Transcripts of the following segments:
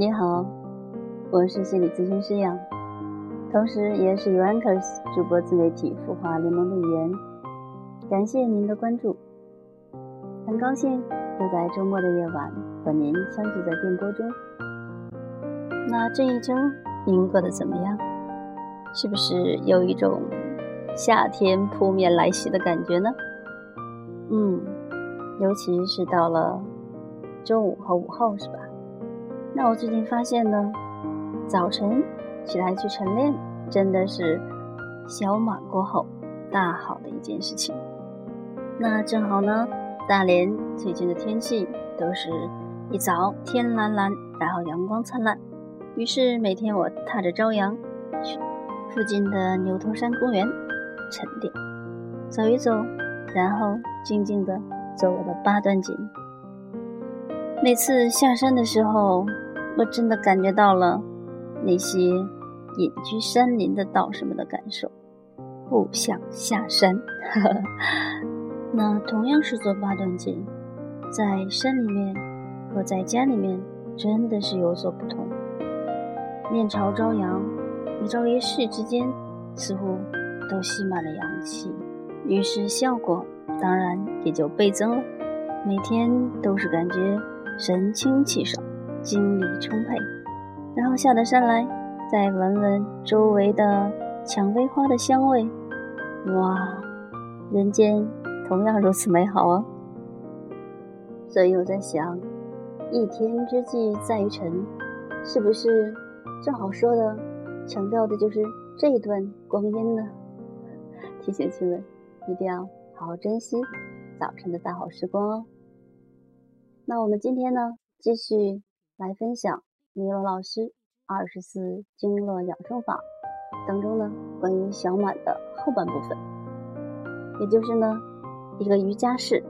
你好，我是心理咨询师杨，同时也是 Uncles 主播自媒体孵化联盟的一员。感谢您的关注，很高兴又在周末的夜晚和您相聚在电波中。那这一周您过得怎么样？是不是有一种夏天扑面来袭的感觉呢？嗯，尤其是到了周五和午后，是吧？那我最近发现呢，早晨起来去晨练，真的是小满过后大好的一件事情。那正好呢，大连最近的天气都是一早天蓝蓝，然后阳光灿烂。于是每天我踏着朝阳去附近的牛头山公园晨练，走一走，然后静静的走我的八段锦。每次下山的时候，我真的感觉到了那些隐居山林的道士们的感受，不想下山。那同样是做八段锦，在山里面和在家里面真的是有所不同。面朝朝阳，一朝一夕之间，似乎都吸满了阳气，于是效果当然也就倍增了。每天都是感觉。神清气爽，精力充沛，然后下得山来，再闻闻周围的蔷薇花的香味，哇，人间同样如此美好哦。所以我在想，一天之计在于晨，是不是正好说的，强调的就是这一段光阴呢？提醒亲们，一定要好好珍惜早晨的大好时光哦。那我们今天呢，继续来分享米罗老师二十四经络养生法当中呢，关于小满的后半部分，也就是呢，一个瑜伽式。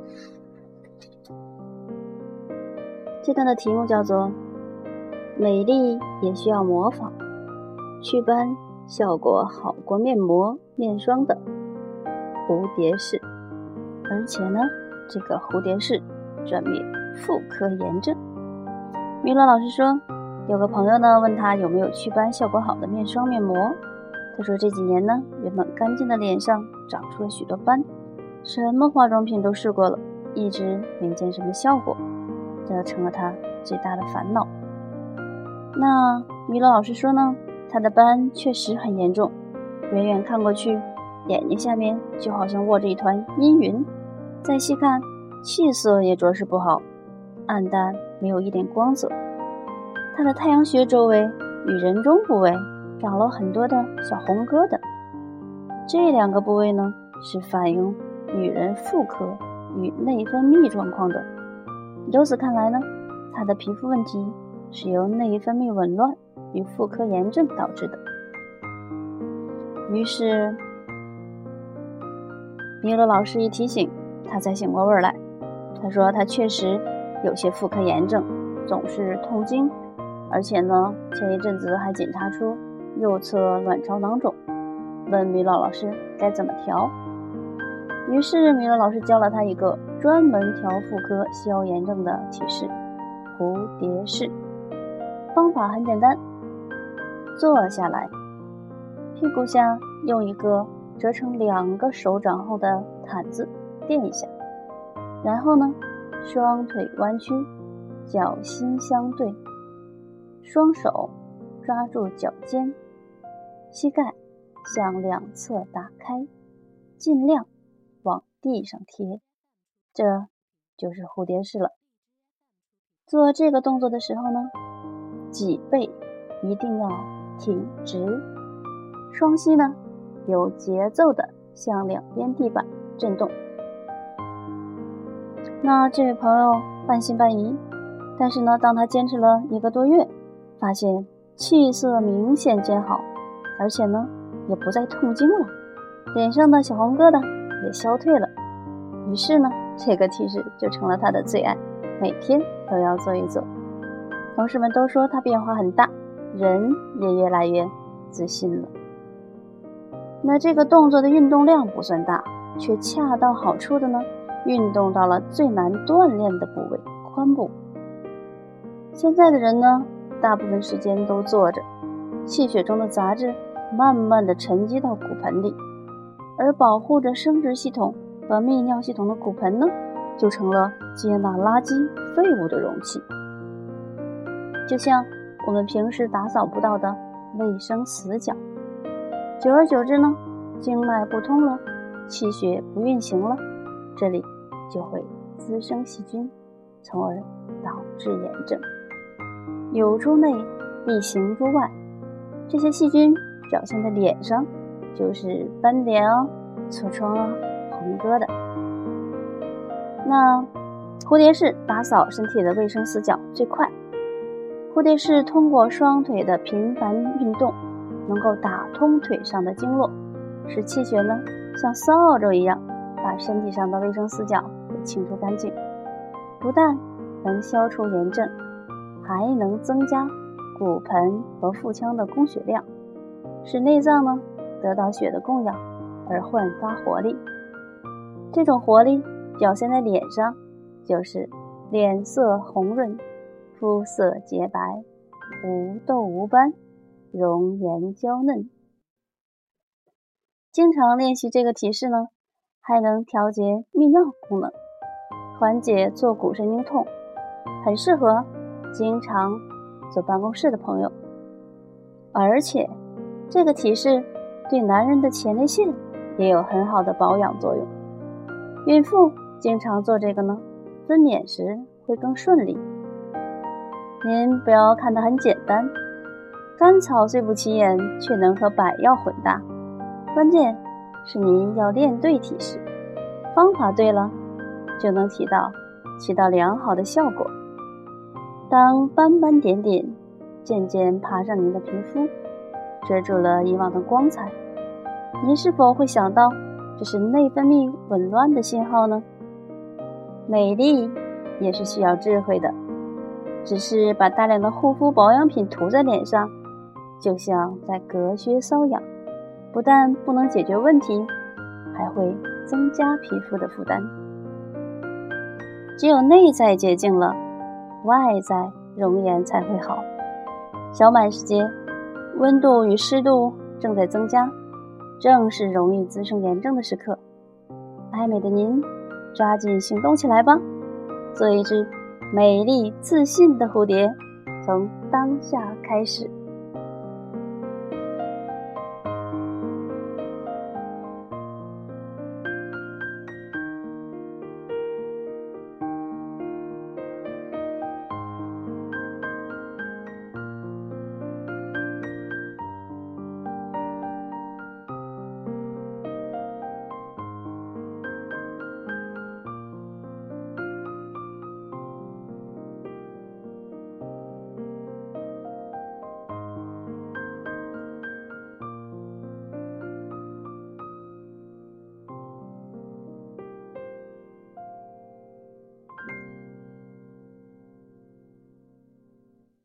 这段的题目叫做“美丽也需要模仿，祛斑效果好过面膜面霜的蝴蝶式”，而且呢，这个蝴蝶式专灭。妇科炎症，米罗老师说，有个朋友呢问他有没有祛斑效果好的面霜面膜。他说这几年呢，原本干净的脸上长出了许多斑，什么化妆品都试过了，一直没见什么效果，这成了他最大的烦恼。那米罗老师说呢，他的斑确实很严重，远远看过去，眼睛下面就好像卧着一团阴云，再细看，气色也着实不好。暗淡，没有一点光泽。他的太阳穴周围与人中部位长了很多的小红疙瘩，这两个部位呢是反映女人妇科与内分泌状况的。由此看来呢，他的皮肤问题是由内分泌紊乱与妇科炎症导致的。于是，米罗老师一提醒，他才醒过味儿来。他说他确实。有些妇科炎症，总是痛经，而且呢，前一阵子还检查出右侧卵巢囊肿，问米老老师该怎么调。于是米老老师教了他一个专门调妇科消炎症的体式——蝴蝶式。方法很简单，坐下来，屁股下用一个折成两个手掌厚的毯子垫一下，然后呢。双腿弯曲，脚心相对，双手抓住脚尖，膝盖向两侧打开，尽量往地上贴，这就是蝴蝶式了。做这个动作的时候呢，脊背一定要挺直，双膝呢有节奏的向两边地板震动。那这位朋友半信半疑，但是呢，当他坚持了一个多月，发现气色明显见好，而且呢，也不再痛经了，脸上的小红疙瘩也消退了。于是呢，这个体式就成了他的最爱，每天都要做一做。同事们都说他变化很大，人也越来越自信了。那这个动作的运动量不算大，却恰到好处的呢？运动到了最难锻炼的部位——髋部。现在的人呢，大部分时间都坐着，气血中的杂质慢慢的沉积到骨盆里，而保护着生殖系统和泌尿系统的骨盆呢，就成了接纳垃圾废物的容器。就像我们平时打扫不到的卫生死角，久而久之呢，经脉不通了，气血不运行了，这里就会滋生细菌，从而导致炎症。有诸内必行诸外，这些细菌表现在脸上，就是斑点哦、痤疮啊、红疙瘩。那蝴蝶式打扫身体的卫生死角最快。蝴蝶式通过双腿的频繁运动，能够打通腿上的经络，使气血呢像扫帚一样，把身体上的卫生死角给清除干净。不但能消除炎症，还能增加骨盆和腹腔的供血量，使内脏呢得到血的供养而焕发活力。这种活力表现在脸上，就是脸色红润。肤色洁白，无痘无斑，容颜娇嫩。经常练习这个体式呢，还能调节泌尿功能，缓解坐骨神经痛，很适合经常坐办公室的朋友。而且，这个体式对男人的前列腺也有很好的保养作用。孕妇经常做这个呢，分娩时会更顺利。您不要看它很简单，甘草虽不起眼，却能和百药混搭。关键是您要练对体式，方法对了，就能起到起到良好的效果。当斑斑点点渐渐爬上您的皮肤，遮住了以往的光彩，您是否会想到这是内分泌紊乱的信号呢？美丽也是需要智慧的。只是把大量的护肤保养品涂在脸上，就像在隔靴搔痒，不但不能解决问题，还会增加皮肤的负担。只有内在洁净了，外在容颜才会好。小满时节，温度与湿度正在增加，正是容易滋生炎症的时刻。爱美的您，抓紧行动起来吧，做一只。美丽自信的蝴蝶，从当下开始。